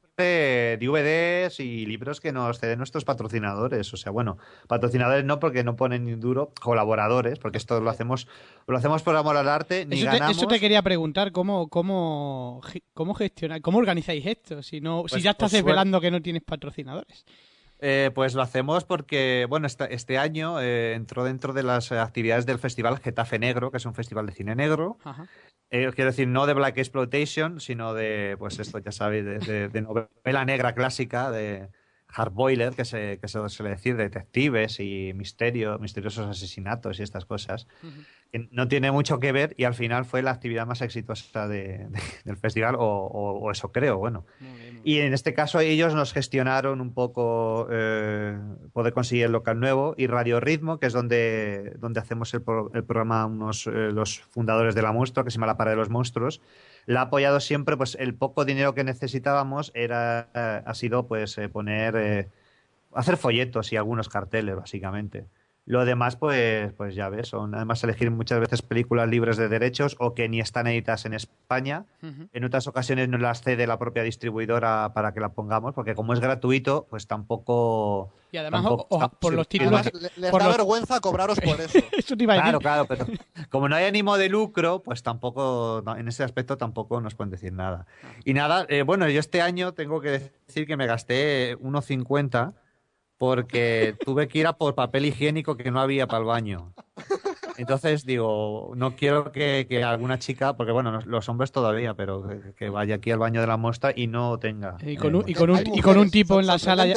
DVDs y libros que nos ceden nuestros patrocinadores. O sea, bueno, patrocinadores no porque no ponen ni duro, colaboradores, porque esto lo hacemos, lo hacemos por amor al arte, ni Eso te, ganamos. eso te quería preguntar, ¿cómo, cómo, cómo gestionáis, cómo organizáis esto? Si no, si Pues, ya estás suerte- desvelando que no tienes patrocinadores. Eh, pues lo hacemos porque, bueno, esta- este año eh, entró dentro de las actividades del Festival Getafe Negro, que es un festival de cine negro. Ajá. Eh, quiero decir, no de Black Exploitation, sino de, pues esto ya sabéis, de, de- de novela negra clásica, de hardboiler, que se, que se suele decir, detectives y misterio, misteriosos asesinatos y estas cosas, no tiene mucho que ver y al final fue la actividad más exitosa de- de- del festival, o, o- o eso creo, bueno. Muy bien, muy bien. Y en este caso ellos nos gestionaron un poco eh, poder conseguir el local nuevo y Radio Ritmo, que es donde, donde hacemos el, pro- el programa unos, eh, los fundadores de la muestra, que se llama La Parada de los Monstruos, la ha apoyado siempre, pues el poco dinero que necesitábamos era, eh, ha sido pues eh, poner, hacer folletos y algunos carteles, básicamente. Lo demás, pues, pues ya ves, son además elegir muchas veces películas libres de derechos o que ni están editadas en España. Ujú. En otras ocasiones nos las cede la propia distribuidora para que la pongamos, porque como es gratuito, pues tampoco... Y además, tampoco- o- o- por los títulos. Además, le- les por da los- vergüenza cobraros por eso. Eso te iba a decir. Claro, claro, pero como no hay ánimo de lucro, pues tampoco, en ese aspecto tampoco nos pueden decir nada. Y nada, eh, bueno, yo este año tengo que decir que me gasté 1,50 porque tuve que ir a por papel higiénico que no había para el baño. Entonces digo, no quiero que, que alguna chica, porque bueno, los- hombres todavía, pero que, que vaya aquí al baño de la muestra y no tenga. Y con eh, un- y con un- Hay y con un mujeres, tipo en la sala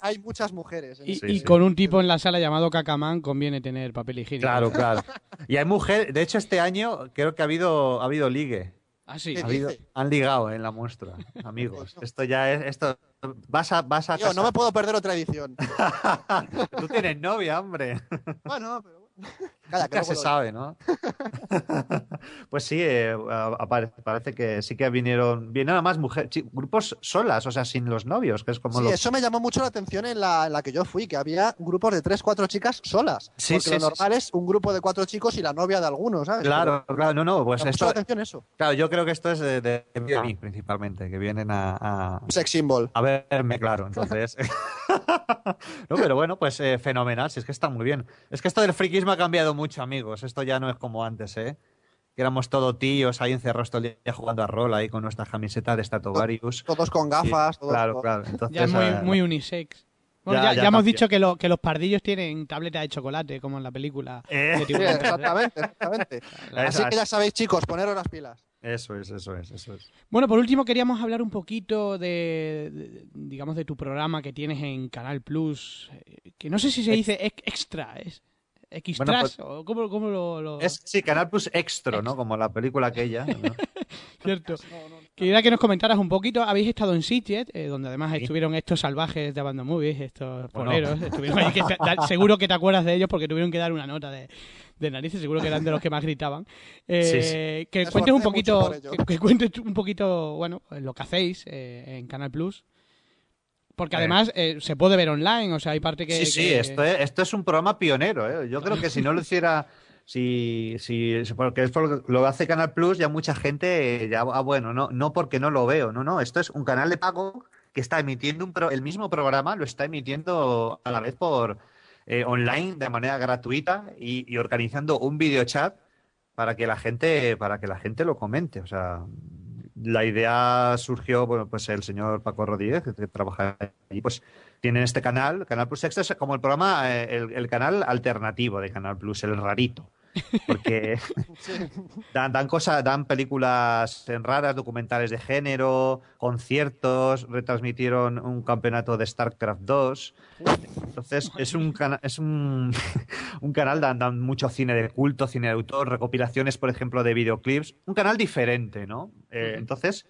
hay muchas mujeres. ¿eh? Y, Sí, y sí. con un tipo en la sala llamado Cacamán conviene tener papel higiénico. Claro, claro. Y hay mujeres, de hecho este año creo que ha habido, ha habido ligue. Ah, sí. Han ligado en la muestra, amigos. Esto ya es, esto, vas a, vas a Tío, no me puedo perder otra edición. Tú tienes novia, hombre. bueno, pero... No se sabe, ¿no? pues sí, eh, parece que sí que vinieron, vinieron más mujeres, grupos solas, o sea, sin los novios, que es como Sí, lo- eso me llamó mucho la atención en la, en la que yo fui, que había grupos de tres, cuatro chicas solas. Sí, porque sí, lo sí, normal es un grupo de cuatro chicos y la novia de alguno, ¿sabes? Claro, claro, no, no, pues me mucho esto, la atención eso. claro, yo creo que esto es de, de, de mí, principalmente, que vienen a, a, Sex symbol. a verme, claro, entonces. no, pero bueno, pues eh, fenomenal, si es que está muy bien. Es que esto del friquismo ha cambiado mucho, amigos. Esto ya no es como antes, ¿eh? Que éramos todo tíos ahí encerrados todo el día jugando a rol ahí con nuestra camiseta de Statovarius. Todos con gafas. Sí, todos claro, con- claro. Entonces, Ya es muy, eh, muy unisex. Bueno, Ya, ya, ya ya hemos dicho que, lo- que los pardillos tienen tableta de chocolate, como en la película Eh. de Sí, Tiburón. exactamente, exactamente. Así que ya sabéis, chicos, poneros las pilas. Eso es, eso es, eso es. Bueno, por último queríamos hablar un poquito de, de- digamos, de tu programa que tienes en Canal Plus, eh, que no sé si se dice ex- extra, es extras Bueno, o cómo, cómo lo, lo- Es, sí, Canal Plus Extra, ¿no? Como la película aquella. ¿no? cierto. Quería que nos comentaras un poquito. Habéis estado en Sitges, eh, donde además Sí. estuvieron estos salvajes de Abandon Movies, estos Bueno. poleros. Estuvieron ahí que te- da- seguro que te acuerdas de ellos porque tuvieron que dar una nota de, de narices. Seguro que eran de los que más gritaban. Eh, Sí, Que Me cuentes un poquito, que, que cuentes un poquito, bueno, lo que hacéis eh, en Canal Plus. Porque Eh. además eh, se puede ver online, o sea, hay parte que. sí, sí, que- esto es, esto es un programa pionero. ¿eh? Yo creo que si no lo hiciera, si, si, porque es por lo hace Canal Plus, ya mucha gente, eh, ya, ah, bueno, no, no porque no lo veo, no, no, esto es un canal de pago que está emitiendo un pro- el mismo programa, lo está emitiendo a la vez por eh, online de manera gratuita y, y organizando un videochat para que la gente, para que la gente lo comente. O sea, la idea surgió, bueno, pues el señor Paco Rodríguez, que, trabaja allí, pues tienen este canal, Canal Plus Extra, es como el programa, eh, el canal alternativo de Canal Plus, el rarito. Porque dan, dan cosas, dan películas en raras, documentales de género, conciertos, retransmitieron un campeonato de StarCraft 2. Entonces, es un, es un, un canal, dan, dan mucho cine de culto, cine de autor, recopilaciones, por ejemplo, de videoclips. Un canal diferente, ¿no? Eh, entonces,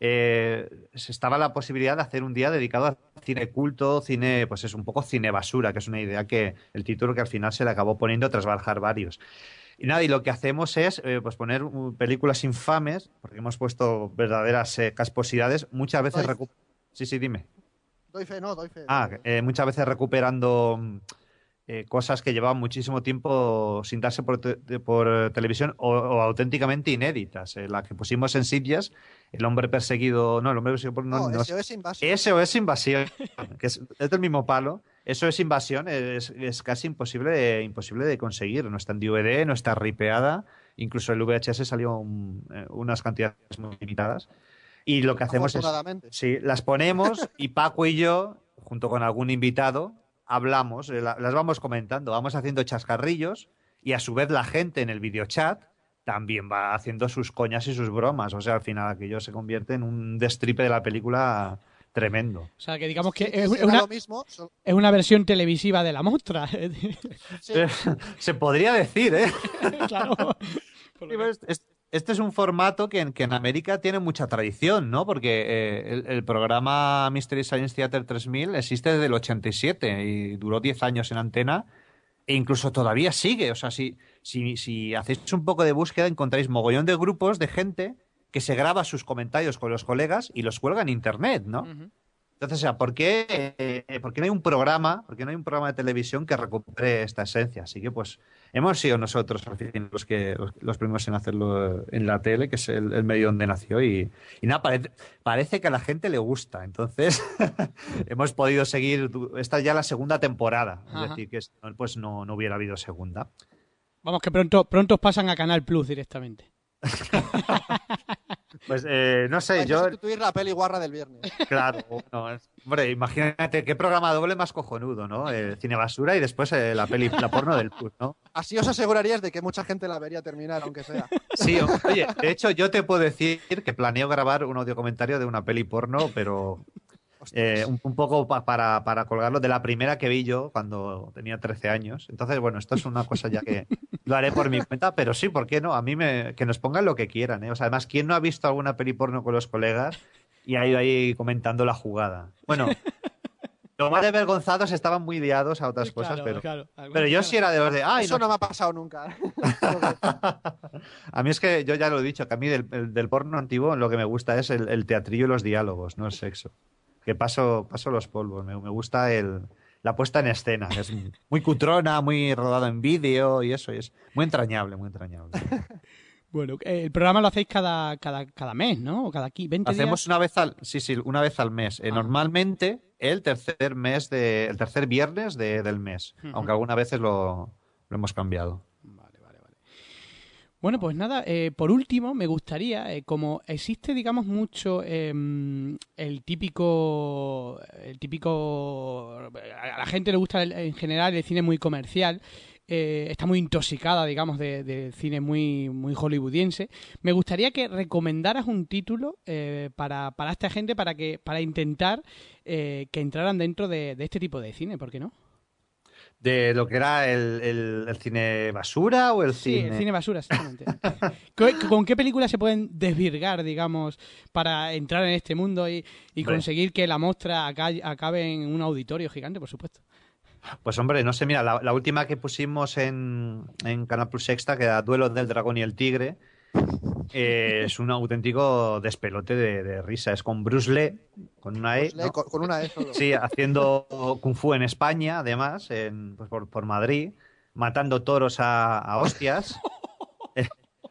eh, estaba la posibilidad de hacer un día dedicado a cine culto, cine, pues es un poco cine basura, que es una idea que el título que al final se le acabó poniendo tras barajar varios. Y nada, y lo que hacemos es eh, pues poner películas infames, porque hemos puesto verdaderas eh, casposidades, muchas veces... Doy- Sí, sí, dime. Doy fe, no, doy fe. Ah, eh, muchas veces recuperando mm, eh, cosas que llevaban muchísimo tiempo sin darse por, te- por televisión o, o auténticamente inéditas. Eh, la que pusimos en Sitges, El hombre perseguido. No, el hombre perseguido por. no, no, SOS Invasion. SOS Invasión, que es, es del mismo palo. Eso es invasión, es, es casi imposible de, imposible de conseguir. No está en DVD, no está ripeada. Incluso el VHS salió un- eh, unas cantidades muy limitadas. Y lo que hacemos es. Sí, las ponemos y Paco y yo, junto con algún invitado, hablamos, eh, la- las vamos comentando, vamos haciendo chascarrillos y a su vez la gente en el videochat también va haciendo sus coñas y sus bromas. O sea, al final aquello se convierte en un destripe de la película tremendo. O sea, que digamos que Sí, es, una, lo mismo. so- es una versión televisiva de la muestra. sí, Se podría decir, ¿eh? claro. Pues, es- Este es un formato que en, que en América tiene mucha tradición, ¿no? Porque eh, el, programa Mystery Science Theater 3000 existe desde el 87 y duró 10 años en antena e incluso todavía sigue. O sea, si, si, si hacéis un poco de búsqueda encontráis mogollón de grupos de gente que se graba sus comentarios con los colegas y los cuelga en internet, ¿no? Entonces, o sea, ¿por qué, eh, ¿por qué no hay un programa, por qué no hay un programa de televisión que recupere esta esencia? Así que, pues, hemos sido nosotros al fin, los que los, los primeros en hacerlo en la tele, que es el, el medio donde nació y, y nada, parece, parece que a la gente le gusta. Entonces, hemos podido seguir. Esta es ya la segunda temporada, es Ajá. decir, que si no, pues no, no hubiera habido segunda. Vamos, que pronto, pronto pasan a Canal Plus directamente. Pues eh, no sé, Hay que yo, sustituir la peli guarra del viernes. claro, no, hombre, imagínate qué programa doble más cojonudo, ¿no? El cine basura y después eh, la peli, la porno del Plus, ¿no? Así os aseguraríais de que mucha gente la vería terminar, aunque sea. Sí, oye, de hecho yo te puedo decir que planeo grabar un audio comentario de una peli porno, pero eh, un, un poco pa- para, para colgarlo de la primera que vi yo cuando tenía 13 años. Entonces, bueno, esto es una cosa ya que lo haré por mi cuenta, pero sí, ¿por qué no? A mí me, que nos pongan lo que quieran, ¿eh? O sea, además, ¿quién no ha visto alguna peli porno con los colegas y ha ido ahí comentando la jugada? Bueno, los más avergonzados estaban muy liados a otras cosas, Claro, pero... claro. Pero yo sí era de los de, ay, Eso no no me ha pasado nunca. A mí es que yo ya lo he dicho, que a mí del, el- del porno antiguo lo que me gusta es el, el teatrillo y los diálogos, no el sexo. Que paso, paso los polvos, me, me gusta el, la puesta en escena. Es muy cutrona, muy rodado en vídeo y eso, y es muy entrañable, muy entrañable. Bueno, el programa lo hacéis cada, cada, cada mes, ¿no? O cada aquí, 20 Hacemos días. una vez al, sí, sí, una vez al mes. Eh, Ah. Normalmente el tercer mes de, el tercer viernes de- del mes, aunque algunas veces lo, lo hemos cambiado. Bueno, pues nada, eh, por último, me gustaría, eh, como existe, digamos, mucho em, el típico, el típico, a la gente le gusta el- en general el cine muy comercial, eh, está muy intoxicada, digamos, de, cine muy, muy hollywoodiense. Me gustaría que recomendaras un título eh, para, para esta gente, para que, para intentar que entraran dentro de, de este tipo de cine, ¿por qué no? De lo que era el, el- el cine basura o el Sí, cine... el cine basura, exactamente. ¿Con, qué películas se pueden desvirgar, digamos, para entrar en este mundo y, y conseguir que la muestra aca- acabe en un auditorio gigante, por supuesto? Pues hombre, no sé, mira, la, la última que pusimos en, en Canal Plus Sexta, que era Duelo del Dragón y el Tigre, eh, es un auténtico despelote de, de risa. Es con Bruce Lee, con una E, lee ¿no? con, con una E solo. Sí, haciendo Kung Fu en España, además, en, pues por, por Madrid, matando toros a, a hostias. Eh,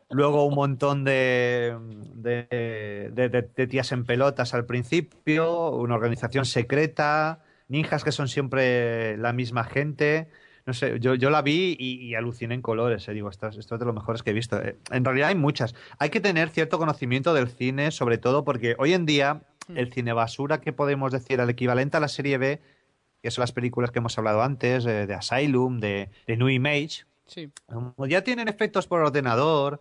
Luego un montón de- de tías en pelotas al principio, una organización secreta, ninjas que son siempre la misma gente. No sé, yo, yo la vi y, y aluciné en colores. eh, Digo, esto, es- esto es de lo mejores que he visto. Eh, En realidad hay muchas. Hay que tener cierto conocimiento del cine, sobre todo porque hoy en día el cine basura que podemos decir, el equivalente a la serie B, que son las películas que hemos hablado antes, eh, de Asylum, de, de New Image, Sí. ya tienen efectos por ordenador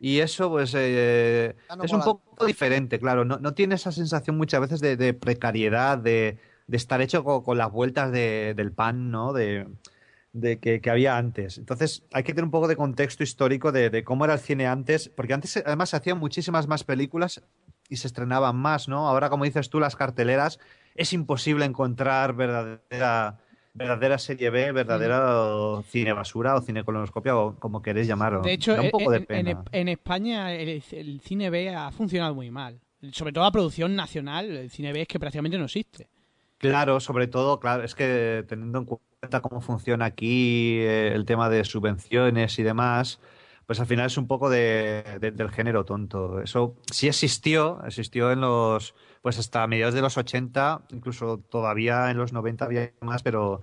y eso pues eh, no es un poco diferente, claro, no, no tiene esa sensación muchas veces de, de precariedad, de, de estar hecho co- con, las vueltas de- del pan, ¿no? De, de que, que había antes. Entonces hay que tener un poco de contexto histórico de, de cómo era el cine antes, porque antes además se hacían muchísimas más películas y se estrenaban más, ¿no? Ahora, como dices tú, las carteleras, es imposible encontrar verdadera, verdadera serie B, verdadero cine basura o cine colonoscopia o como queréis llamarlo. De hecho, un en, poco de en- en España el, el cine B ha funcionado muy mal. Sobre todo la producción nacional, el cine B es que prácticamente no existe. Claro, sobre todo, claro, es que teniendo en cuenta cómo funciona aquí eh, el tema de subvenciones y demás, pues al final es un poco de, de- del género tonto. Eso sí existió, existió en los, pues hasta mediados de los 80, incluso todavía en los 90 había más, pero,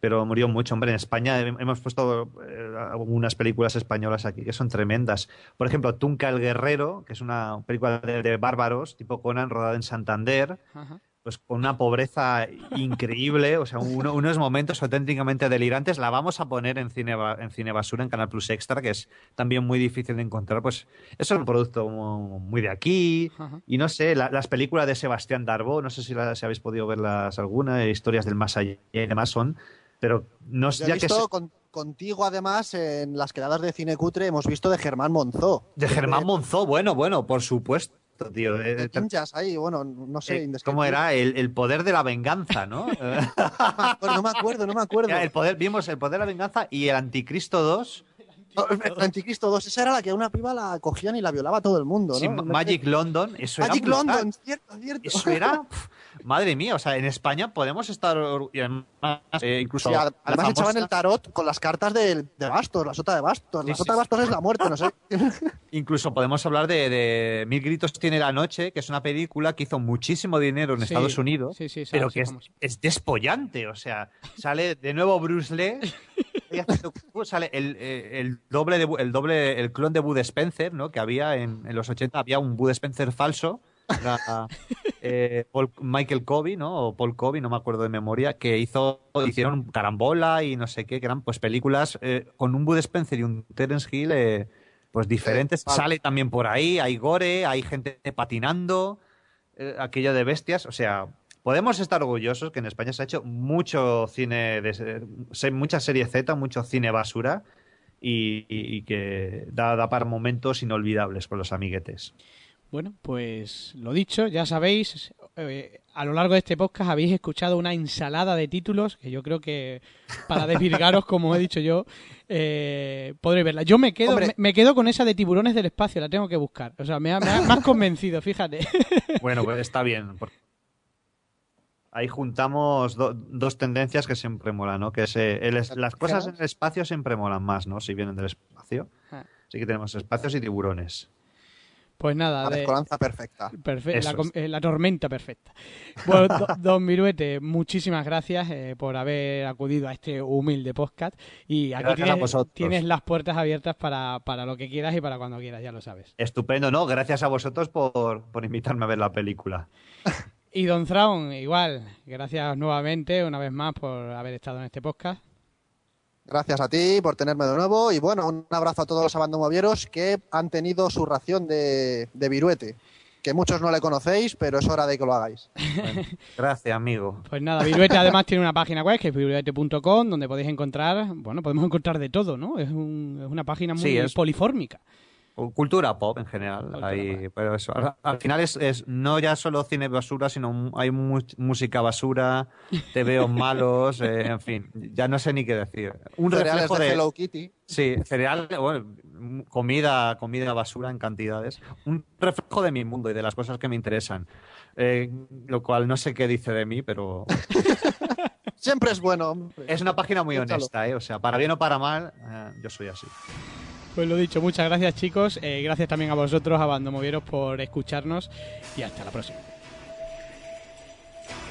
pero murió mucho. Hombre, en España hem- hemos puesto eh, algunas películas españolas aquí que son tremendas. Por ejemplo, Tunca el Guerrero, que es una película de, de bárbaros, tipo Conan, rodada en Santander Ajá. Pues con una pobreza increíble, o sea, uno- unos momentos auténticamente delirantes. La vamos a poner en cine, en cine basura, en Canal Plus Extra, que es también muy difícil de encontrar. Pues eso es un producto mu- muy de aquí. Ajá. Y no sé, la- las películas de Sebastián Darbo, no sé si, las, si habéis podido verlas alguna, eh, historias del más allá y demás son, pero no sé, he ya que visto con- contigo, además, en las quedadas de cine cutre, hemos visto de Germán Monzó. de Germán Monzó, bueno, bueno, por supuesto, tío. eh, pinchas ahí, bueno, no sé. eh, ¿Cómo era? El, el poder de la venganza, ¿no? Bueno, no me acuerdo, no me acuerdo. Era el poder, vimos el poder de la venganza y el anticristo 2. El Anticristo 2, esa era la que a una piba la cogían y la violaba todo el mundo, ¿no? Sí, Magic London, eso Magic era brutal. London, cierto, cierto. Eso era, pf, madre mía, o sea, en España podemos estar y además, eh, incluso Sí, además echaban el tarot con las cartas de, de Bastos, la sota de Bastos. Sí, La sí, sota de. Bastos es la muerte, no sé. incluso podemos hablar de, de Mil gritos tiene la noche, que es una película que hizo muchísimo dinero en Sí, Estados Unidos, sí, sí, esa pero sí, que es, es despollante, o sea, sale de nuevo Bruce Lee, sale el, eh, el doble de, el doble el clon de Bud Spencer, ¿no? Que había en, en los 80 había un Bud Spencer falso. era, eh, Paul- Michael Covey, ¿no? O Paul Covey, no me acuerdo de memoria, que hizo, hicieron Carambola y no sé qué, que eran pues películas eh, con un Bud Spencer y un Terence Hill eh, pues diferentes. vale. Sale también por ahí, hay gore, hay gente patinando, aquello de bestias, o sea, podemos estar orgullosos que en España se ha hecho mucho cine, de, mucha serie Z, mucho cine basura y, y- y que da, da para momentos inolvidables con los amiguetes. Bueno, pues lo dicho, ya sabéis, eh, a lo largo de este podcast habéis escuchado una ensalada de títulos que yo creo que para desvirgaros, como he dicho yo, eh, podréis verla. Yo me quedo, me, me quedo con esa de tiburones del espacio, la tengo que buscar. O sea, me ha, me ha- me has convencido, fíjate. Bueno, pues está bien. porque Ahí juntamos do- dos tendencias que siempre molan, ¿no? Que es, eh, el las cosas en el espacio siempre molan más, ¿no? Si vienen del espacio. Ah. Así que tenemos espacios y tiburones. Pues nada, La de- perfecta. Perfe- la, Eso com- es. eh, la tormenta perfecta. Bueno, do- don Miruete, muchísimas gracias eh, por haber acudido a este humilde podcast. Y aquí tienes, las puertas abiertas para, para lo que quieras y para cuando quieras, ya lo sabes. Estupendo, ¿no? Gracias a vosotros por, por invitarme a ver la película. Y Don Thrawn, igual, gracias nuevamente, una vez más, por haber estado en este podcast. Gracias a ti por tenerme de nuevo y bueno, un abrazo a todos los abandomovieros que han tenido su ración de, de viruete. Que muchos no le conocéis, pero es hora de que lo hagáis. Gracias, amigo. Pues nada, Viruete además tiene una página web que es viruete.com donde podéis encontrar, bueno, podemos encontrar de todo, ¿no? Es, un- es una página muy Sí, es- polifórmica. Cultura pop en general. Cultura Ahí, pero eso, al, al final es, es no ya solo cine basura, sino mu- hay mu- música basura, tebeos malos, eh, en fin, ya no sé ni qué decir. Un Cereales reflejo de de, Hello Kitty. Sí, cereal, bueno, comida, comida basura en cantidades. Un reflejo de mi mundo y de las cosas que me interesan. Eh, lo cual no sé qué dice de mí, pero Siempre es bueno. hombre. es una página muy honesta, ¿eh? O sea, para bien o para mal, eh, yo soy así. Pues lo dicho, muchas gracias chicos, eh, gracias también a vosotros, a por escucharnos y hasta la próxima.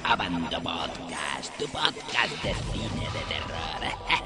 Abando Podcast, tu podcast de cine de terror.